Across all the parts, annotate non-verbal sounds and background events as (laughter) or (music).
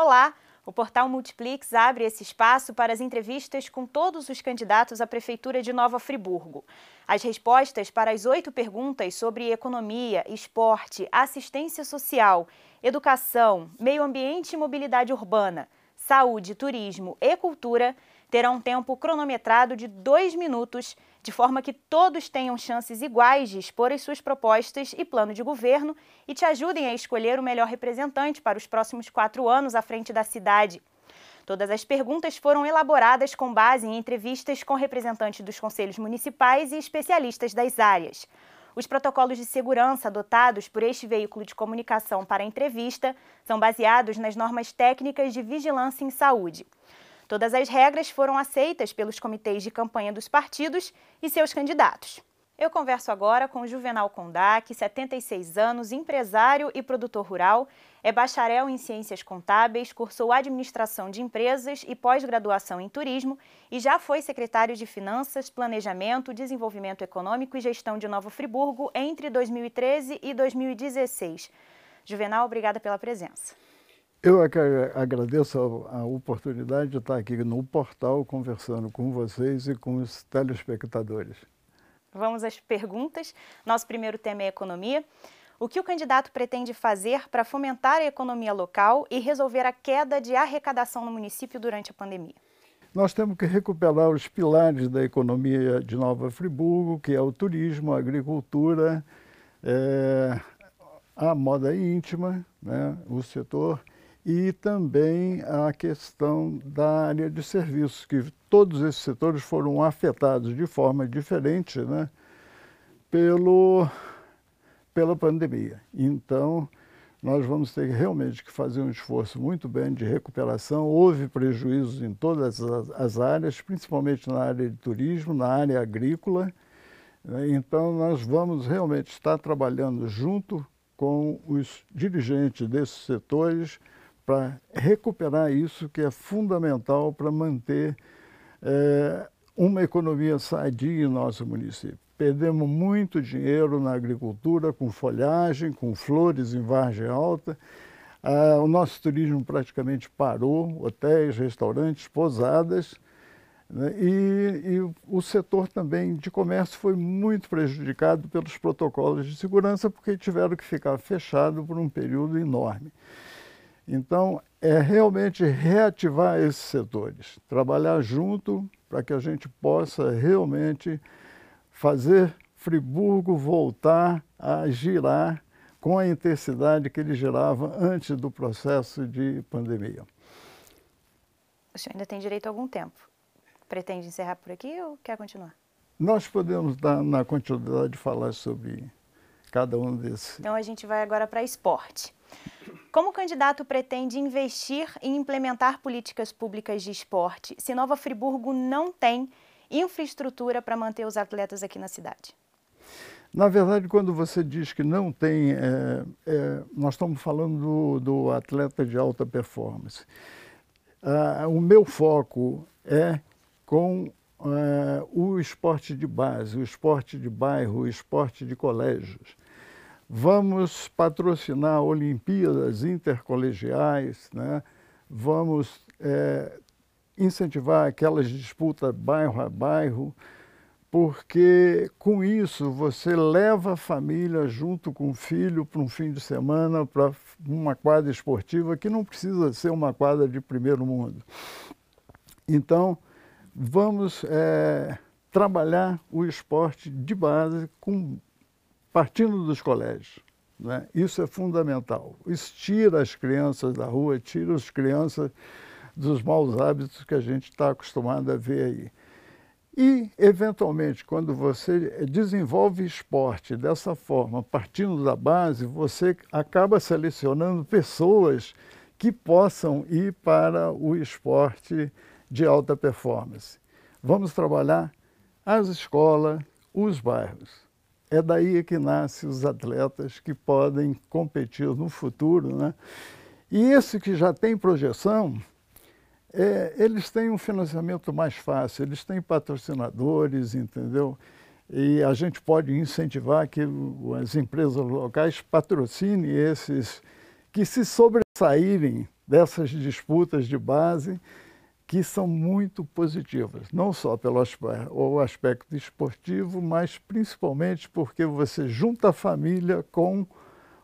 Olá! O portal Multiplix abre esse espaço para as entrevistas com todos os candidatos à Prefeitura de Nova Friburgo. As respostas para as oito perguntas sobre economia, esporte, assistência social, educação, meio ambiente e mobilidade urbana, saúde, turismo e cultura terão um tempo cronometrado de dois minutos, de forma que todos tenham chances iguais de expor as suas propostas e plano de governo e te ajudem a escolher o melhor representante para os próximos quatro anos à frente da cidade. Todas as perguntas foram elaboradas com base em entrevistas com representantes dos conselhos municipais e especialistas das áreas. Os protocolos de segurança adotados por este veículo de comunicação para a entrevista são baseados nas normas técnicas de vigilância em saúde. Todas as regras foram aceitas pelos comitês de campanha dos partidos e seus candidatos. Eu converso agora com Juvenal Kondak, 76 anos, empresário e produtor rural, é bacharel em Ciências Contábeis, cursou Administração de Empresas e pós-graduação em Turismo e já foi secretário de Finanças, Planejamento, Desenvolvimento Econômico e Gestão de Nova Friburgo entre 2013 e 2016. Juvenal, obrigada pela presença. Eu é agradeço a, oportunidade de estar aqui no portal conversando com vocês e com os telespectadores. Vamos às perguntas. Nosso primeiro tema é economia. O que o candidato pretende fazer para fomentar a economia local e resolver a queda de arrecadação no município durante a pandemia? Nós temos que recuperar os pilares da economia de Nova Friburgo, que é o turismo, a agricultura, é, a moda íntima, né, o setor e também a questão da área de serviços, que todos esses setores foram afetados de forma diferente né, pelo, pela pandemia. Então, nós vamos ter realmente que fazer um esforço muito bem de recuperação. Houve prejuízos em todas as áreas, principalmente na área de turismo, na área agrícola. Né. Então, nós vamos realmente estar trabalhando junto com os dirigentes desses setores para recuperar isso que é fundamental para manter é, uma economia sadia em nosso município. Perdemos muito dinheiro na agricultura, com folhagem, com flores em vargem alta. Ah, o nosso turismo praticamente parou, hotéis, restaurantes, pousadas. Né? E, e, o setor também de comércio foi muito prejudicado pelos protocolos de segurança, porque tiveram que ficar fechado por um período enorme. Então, é realmente reativar esses setores, trabalhar junto para que a gente possa realmente fazer Friburgo voltar a girar com a intensidade que ele girava antes do processo de pandemia. O senhor ainda tem direito a algum tempo. Pretende encerrar por aqui ou quer continuar? Nós podemos dar na continuidade falar sobre cada um desses. Então a gente vai agora para esporte. Como o candidato pretende investir e implementar políticas públicas de esporte se Nova Friburgo não tem infraestrutura para manter os atletas aqui na cidade? Na verdade, quando você diz que não tem, é, é, nós estamos falando do, do, atleta de alta performance. Ah, o meu foco é com é, o esporte de base, o esporte de bairro, o esporte de colégios. Vamos patrocinar Olimpíadas intercolegiais, né? vamos é, incentivar aquelas disputas bairro a bairro, porque com isso você leva a família junto com o filho para um fim de semana para uma quadra esportiva que não precisa ser uma quadra de primeiro mundo. Então, vamos é, trabalhar o esporte de base com partindo dos colégios. Né? Isso é fundamental. Isso tira as crianças da rua, tira as crianças dos maus hábitos que a gente está acostumado a ver aí. E, eventualmente, quando você desenvolve esporte dessa forma, partindo da base, você acaba selecionando pessoas que possam ir para o esporte de alta performance. Vamos trabalhar as escolas, os bairros. É daí que nascem os atletas que podem competir no futuro. Né? E esse que já tem projeção, é, eles têm um financiamento mais fácil, eles têm patrocinadores, entendeu? E a gente pode incentivar que as empresas locais patrocinem esses, que se sobressaírem dessas disputas de base, que são muito positivas, não só pelo aspecto esportivo, mas principalmente porque você junta a família com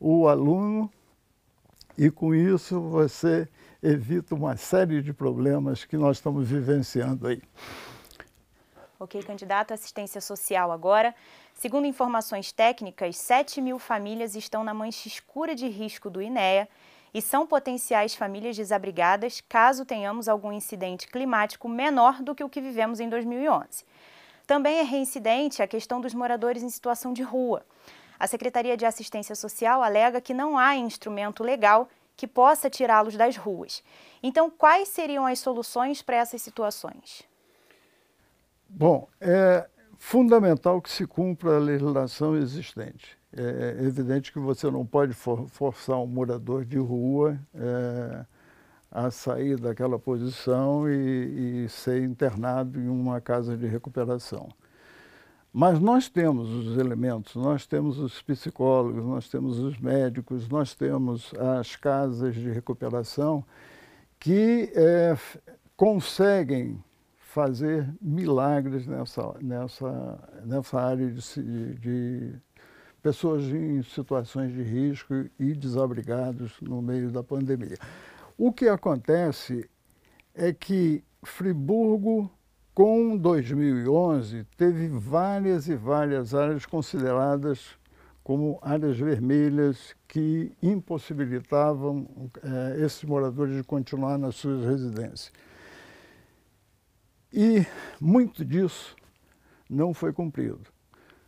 o aluno e com isso você evita uma série de problemas que nós estamos vivenciando aí. Ok, candidato assistência social agora. Segundo informações técnicas, 7 mil famílias estão na mancha escura de risco do INEA e são potenciais famílias desabrigadas caso tenhamos algum incidente climático menor do que o que vivemos em 2011. Também é reincidente a questão dos moradores em situação de rua. A Secretaria de Assistência Social alega que não há instrumento legal que possa tirá-los das ruas. Então, quais seriam as soluções para essas situações? Bom, é fundamental que se cumpra a legislação existente. É evidente que você não pode for, forçar um morador de rua é, a sair daquela posição e, e ser internado em uma casa de recuperação. Mas nós temos os elementos, nós temos os psicólogos, nós temos os médicos, nós temos as casas de recuperação que é, conseguem fazer milagres nessa, nessa, nessa área de, de pessoas em situações de risco e desabrigados no meio da pandemia. O que acontece é que Friburgo com 2011, teve várias e várias áreas consideradas como áreas vermelhas que impossibilitavam é, esses moradores de continuar nas suas residências. E muito disso não foi cumprido.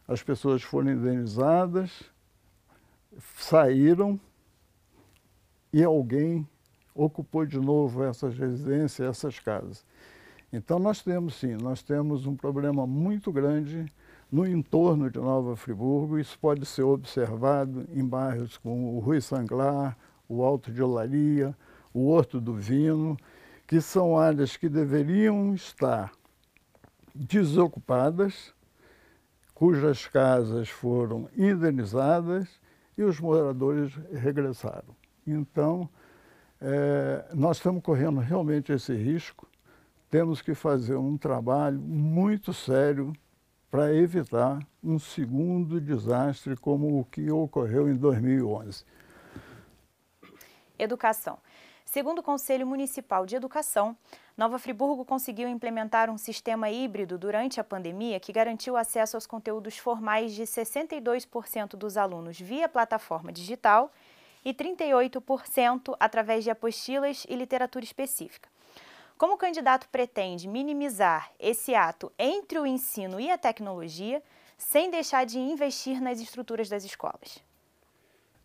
As pessoas foram indenizadas, saíram e alguém ocupou de novo essas residências, essas casas. Então nós temos sim, nós temos um problema muito grande no entorno de Nova Friburgo. Isso pode ser observado em bairros como o Rui Sanglar, o Alto de Olaria, o Horto do Vino, que são áreas que deveriam estar desocupadas, cujas casas foram indenizadas e os moradores regressaram. Então, é, nós estamos correndo realmente esse risco temos que fazer um trabalho muito sério para evitar um segundo desastre como o que ocorreu em 2011. Educação. Segundo o Conselho Municipal de Educação, Nova Friburgo conseguiu implementar um sistema híbrido durante a pandemia que garantiu acesso aos conteúdos formais de 62% dos alunos via plataforma digital e 38% através de apostilas e literatura específica. Como o candidato pretende minimizar esse ato entre o ensino e a tecnologia, sem deixar de investir nas estruturas das escolas?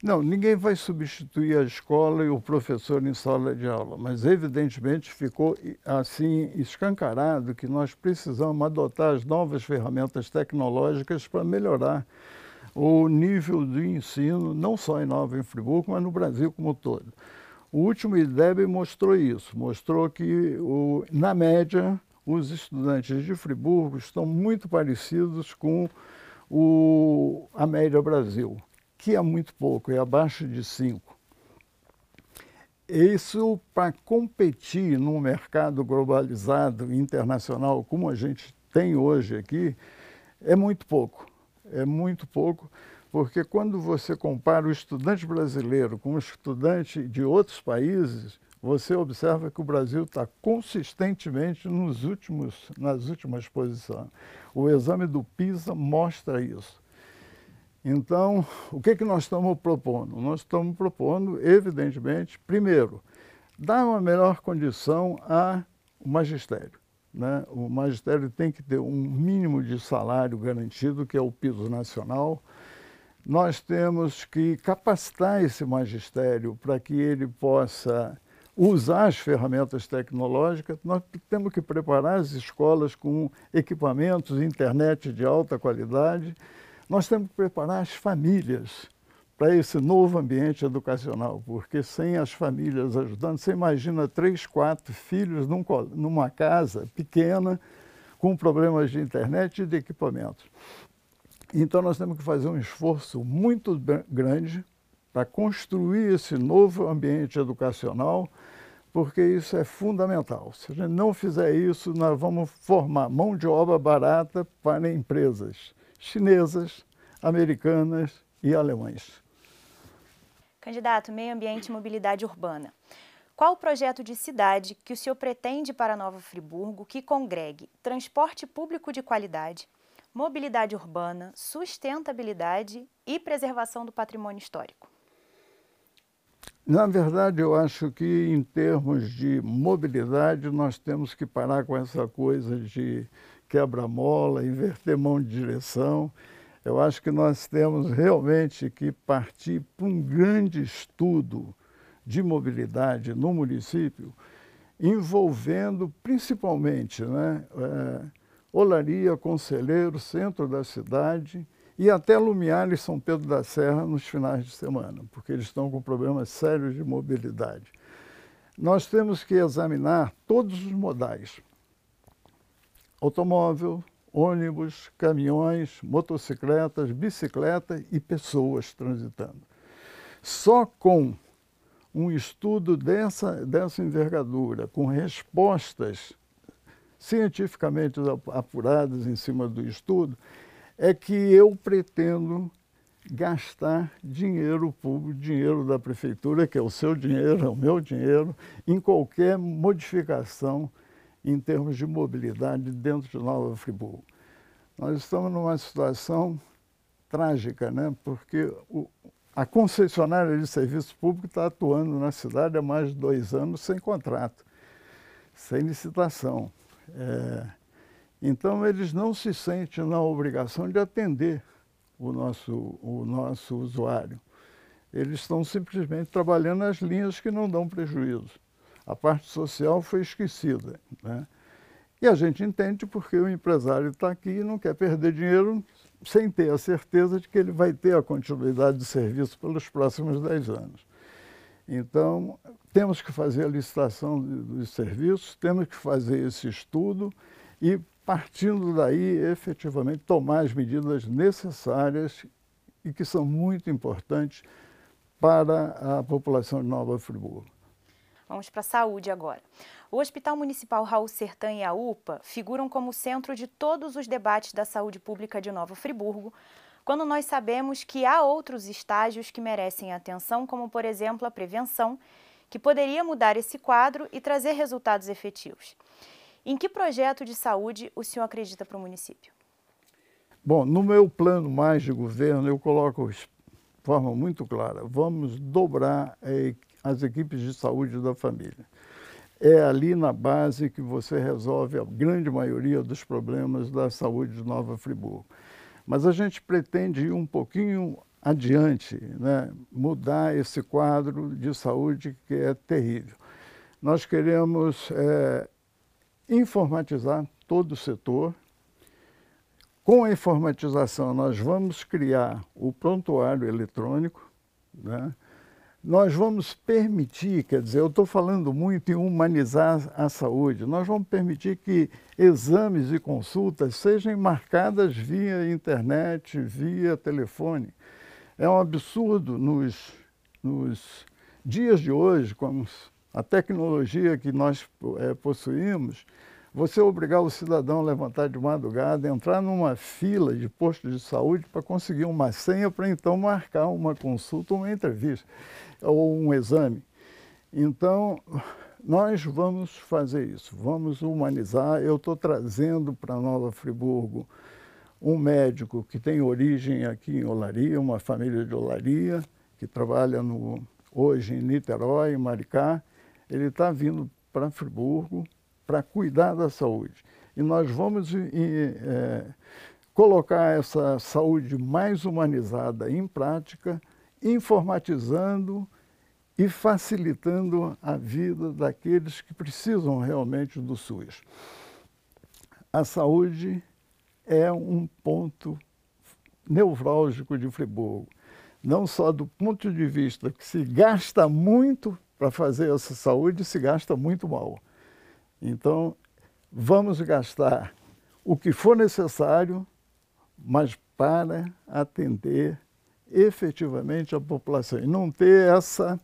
Não, ninguém vai substituir a escola e o professor em sala de aula, mas evidentemente ficou assim escancarado que nós precisamos adotar as novas ferramentas tecnológicas para melhorar o nível do ensino, não só em Nova Friburgo, mas no Brasil como um todo. O último IDEB mostrou isso, mostrou que, o, na média, os estudantes de Friburgo estão muito parecidos com o, a média Brasil, que é muito pouco, é abaixo de 5. Isso para competir num mercado globalizado, internacional, como a gente tem hoje aqui, é muito pouco. É muito pouco porque quando você compara o estudante brasileiro com o estudante de outros países, você observa que o Brasil está consistentemente nos últimos, nas últimas posições. O exame do PISA mostra isso. Então, o que, que nós estamos propondo? Nós estamos propondo, evidentemente, primeiro, dar uma melhor condição ao magistério. Né? O magistério tem que ter um mínimo de salário garantido, que é o piso nacional, nós temos que capacitar esse magistério para que ele possa usar as ferramentas tecnológicas, nós temos que preparar as escolas com equipamentos, internet de alta qualidade, nós temos que preparar as famílias para esse novo ambiente educacional, porque sem as famílias ajudando, você imagina três, quatro filhos num, numa casa pequena com problemas de internet e de equipamentos. Então nós temos que fazer um esforço muito grande para construir esse novo ambiente educacional, porque isso é fundamental. Se a gente não fizer isso, nós vamos formar mão de obra barata para empresas chinesas, americanas e alemães. Candidato Meio Ambiente e Mobilidade Urbana. Qual o projeto de cidade que o senhor pretende para Nova Friburgo que congregue transporte público de qualidade, mobilidade urbana, sustentabilidade e preservação do patrimônio histórico? Na verdade, eu acho que em termos de mobilidade, nós temos que parar com essa coisa de quebra-mola, inverter mão de direção. Eu acho que nós temos realmente que partir para um grande estudo de mobilidade no município, envolvendo principalmente né, é, Olaria, Conselheiro, centro da cidade e até Lumiar e São Pedro da Serra nos finais de semana, porque eles estão com problemas sérios de mobilidade. Nós temos que examinar todos os modais: automóvel, ônibus, caminhões, motocicletas, bicicleta e pessoas transitando. Só com um estudo dessa, dessa envergadura, com respostas cientificamente apuradas em cima do estudo, é que eu pretendo gastar dinheiro público, dinheiro da prefeitura, que é o seu dinheiro, é o meu dinheiro, em qualquer modificação em termos de mobilidade dentro de Nova Friburgo. Nós estamos numa situação trágica, né? porque o, a concessionária de serviço público está atuando na cidade há mais de dois anos sem contrato, sem licitação. É, então, eles não se sentem na obrigação de atender o nosso, o nosso usuário. Eles estão simplesmente trabalhando nas linhas que não dão prejuízo. A parte social foi esquecida. Né? E a gente entende porque o empresário está aqui e não quer perder dinheiro sem ter a certeza de que ele vai ter a continuidade de serviço pelos próximos 10 anos. Então, temos que fazer a licitação dos serviços, temos que fazer esse estudo e, partindo daí, efetivamente tomar as medidas necessárias e que são muito importantes para a população de Nova Friburgo. Vamos para a saúde agora. O Hospital Municipal Raul Sertã e a UPA figuram como centro de todos os debates da saúde pública de Nova Friburgo, quando nós sabemos que há outros estágios que merecem atenção, como, por exemplo, a prevenção, que poderia mudar esse quadro e trazer resultados efetivos. Em que projeto de saúde o senhor acredita para o município? Bom, no meu plano mais de governo, eu coloco de forma muito clara: vamos dobrar as equipes de saúde da família é ali na base que você resolve a grande maioria dos problemas da saúde de Nova Friburgo. Mas a gente pretende ir um pouquinho adiante, né? mudar esse quadro de saúde que é terrível. Nós queremos é, informatizar todo o setor. Com a informatização, nós vamos criar o prontuário eletrônico, né? Nós vamos permitir, quer dizer, eu estou falando muito em humanizar a saúde, nós vamos permitir que exames e consultas sejam marcadas via internet, via telefone. É um absurdo nos, nos dias de hoje, com a tecnologia que nós é, possuímos, você obrigar o cidadão a levantar de madrugada, entrar numa fila de posto de saúde para conseguir uma senha para então marcar uma consulta uma entrevista ou um exame. Então, nós vamos fazer isso, vamos humanizar. Eu estou trazendo para Nova Friburgo um médico que tem origem aqui em Olaria, uma família de Olaria, que trabalha no, hoje em Niterói, em Maricá. Ele está vindo para Friburgo para cuidar da saúde. E nós vamos é, colocar essa saúde mais humanizada em prática, informatizando e facilitando a vida daqueles que precisam realmente do SUS. A saúde é um ponto nevrálgico de Friburgo, não só do ponto de vista que se gasta muito para fazer essa saúde, se gasta muito mal. Então, vamos gastar o que for necessário, mas para atender efetivamente a população e não ter essa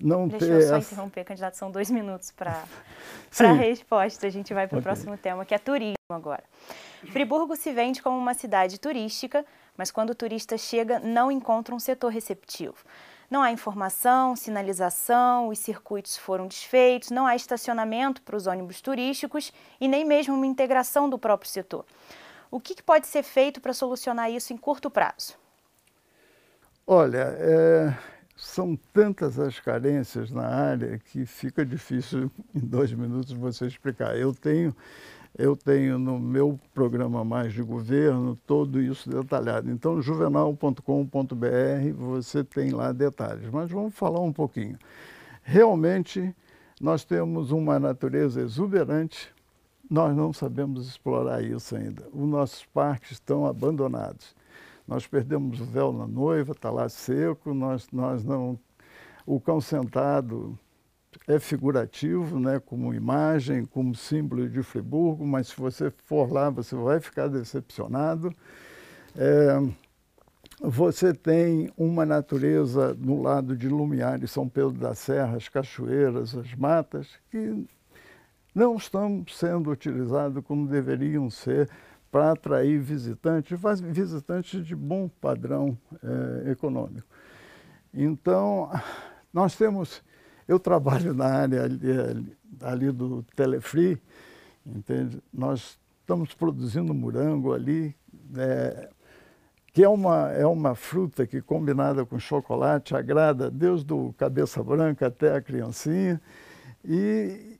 não Deixa ter eu só essa... interromper, candidato, são dois minutos para (laughs) a resposta. A gente vai para o okay. próximo tema, que é turismo agora. Friburgo se vende como uma cidade turística, mas quando o turista chega, não encontra um setor receptivo. Não há informação, sinalização, os circuitos foram desfeitos, não há estacionamento para os ônibus turísticos e nem mesmo uma integração do próprio setor. O que pode ser feito para solucionar isso em curto prazo? Olha, é, são tantas as carências na área que fica difícil (laughs) em dois minutos você explicar. Eu tenho, eu tenho no meu programa Mais de Governo todo isso detalhado. Então, juvenal.com.br você tem lá detalhes. Mas vamos falar um pouquinho. Realmente, nós temos uma natureza exuberante, nós não sabemos explorar isso ainda. Os nossos parques estão abandonados. Nós perdemos o véu na noiva, está lá seco, nós, nós não. O cão sentado é figurativo, né, como imagem, como símbolo de Friburgo, mas se você for lá, você vai ficar decepcionado. É, você tem uma natureza no lado de Lumiar e São Pedro da Serra, as cachoeiras, as matas, que não estão sendo utilizadas como deveriam ser para atrair visitantes, visitantes de bom padrão é, econômico. Então, nós temos, eu trabalho na área ali, ali do Telefree, entende? Nós estamos produzindo morango ali, é, que é uma, é uma fruta que combinada com chocolate agrada desde o cabeça branca até a criancinha. E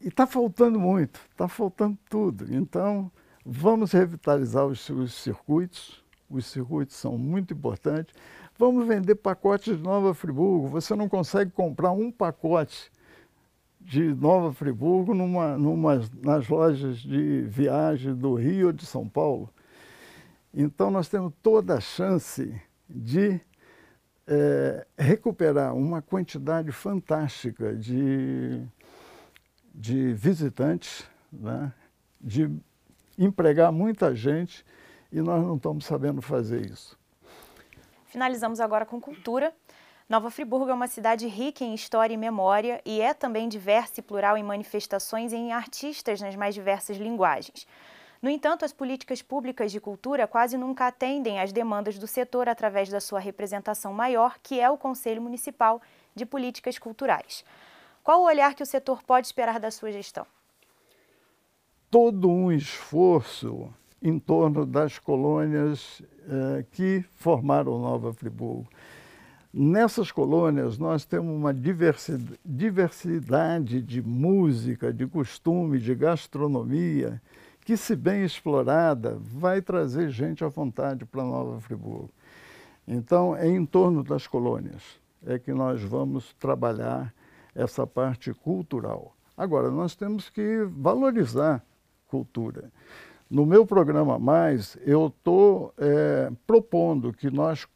está faltando muito, está faltando tudo. Então, Vamos revitalizar os, os circuitos, os circuitos são muito importantes. Vamos vender pacotes de Nova Friburgo. Você não consegue comprar um pacote de Nova Friburgo numa, numa, nas lojas de viagem do Rio ou de São Paulo. Então, nós temos toda a chance de é, recuperar uma quantidade fantástica de, de visitantes, né? de empregar muita gente e nós não estamos sabendo fazer isso. Finalizamos agora com cultura. Nova Friburgo é uma cidade rica em história e memória e é também diversa e plural em manifestações e em artistas nas mais diversas linguagens. No entanto, as políticas públicas de cultura quase nunca atendem às demandas do setor através da sua representação maior, que é o Conselho Municipal de Políticas Culturais. Qual o olhar que o setor pode esperar da sua gestão? todo um esforço em torno das colônias eh, que formaram Nova Friburgo. Nessas colônias, nós temos uma diversidade de música, de costume, de gastronomia, que, se bem explorada, vai trazer gente à vontade para Nova Friburgo. Então, é em torno das colônias é que nós vamos trabalhar essa parte cultural. Agora, nós temos que valorizar cultura. No meu programa Mais, eu estou é, propondo que nós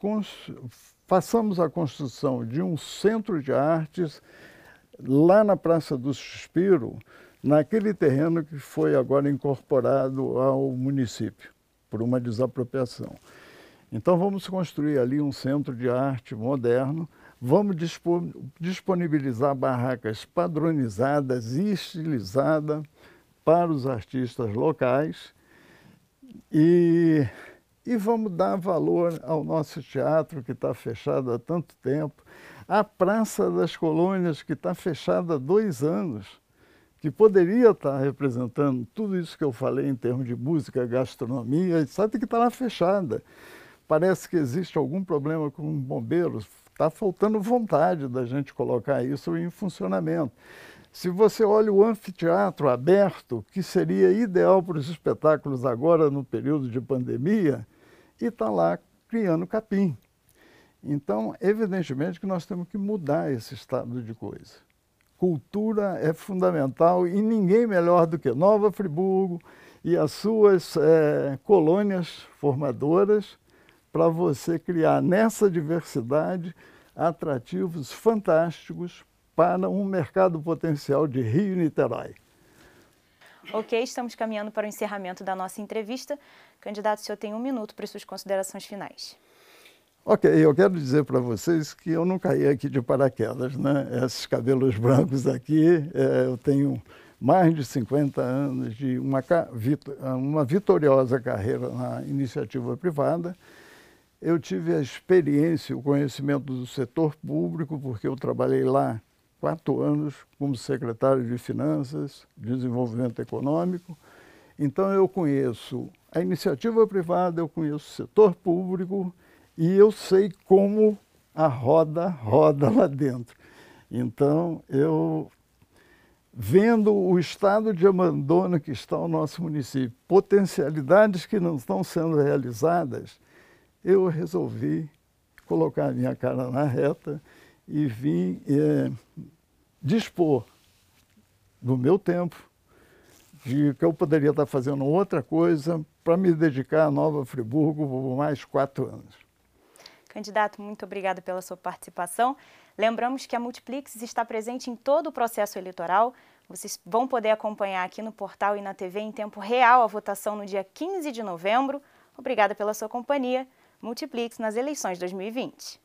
façamos a construção de um centro de artes lá na Praça do Suspiro, naquele terreno que foi agora incorporado ao município, por uma desapropriação. Então vamos construir ali um centro de arte moderno, vamos disponibilizar barracas padronizadas e estilizadas, para os artistas locais e, e vamos dar valor ao nosso teatro que está fechado há tanto tempo, à Praça das Colônias que está fechada há dois anos, que poderia estar tá representando tudo isso que eu falei em termos de música, gastronomia, etc., que está lá fechada. Parece que existe algum problema com bombeiros, está faltando vontade da gente colocar isso em funcionamento. Se você olha o anfiteatro aberto, que seria ideal para os espetáculos agora no período de pandemia, e está lá criando capim. Então, evidentemente que nós temos que mudar esse estado de coisa. Cultura é fundamental e ninguém melhor do que Nova Friburgo e as suas é, colônias formadoras para você criar nessa diversidade atrativos fantásticos para um mercado potencial de Rio e Niterói. Ok, estamos caminhando para o encerramento da nossa entrevista. Candidato, o senhor tem um minuto para suas considerações finais. Ok, eu quero dizer para vocês que eu não caí aqui de paraquedas, né? Esses cabelos brancos aqui, é, eu tenho mais de 50 anos de uma, uma vitoriosa carreira na iniciativa privada. Eu tive a experiência, o conhecimento do setor público, porque eu trabalhei lá quatro anos como secretário de Finanças, Desenvolvimento Econômico. Então eu conheço a iniciativa privada, eu conheço o setor público e eu sei como a roda roda lá dentro. Então, eu, vendo o estado de abandono que está o nosso município, potencialidades que não estão sendo realizadas, eu resolvi colocar a minha cara na reta e vim é, dispor do meu tempo, de que eu poderia estar fazendo outra coisa para me dedicar à Nova Friburgo por mais quatro anos. Candidato, muito obrigada pela sua participação. Lembramos que a Multiplix está presente em todo o processo eleitoral. Vocês vão poder acompanhar aqui no portal e na TV em tempo real a votação no dia 15 de novembro. Obrigada pela sua companhia. Multiplix nas eleições 2020.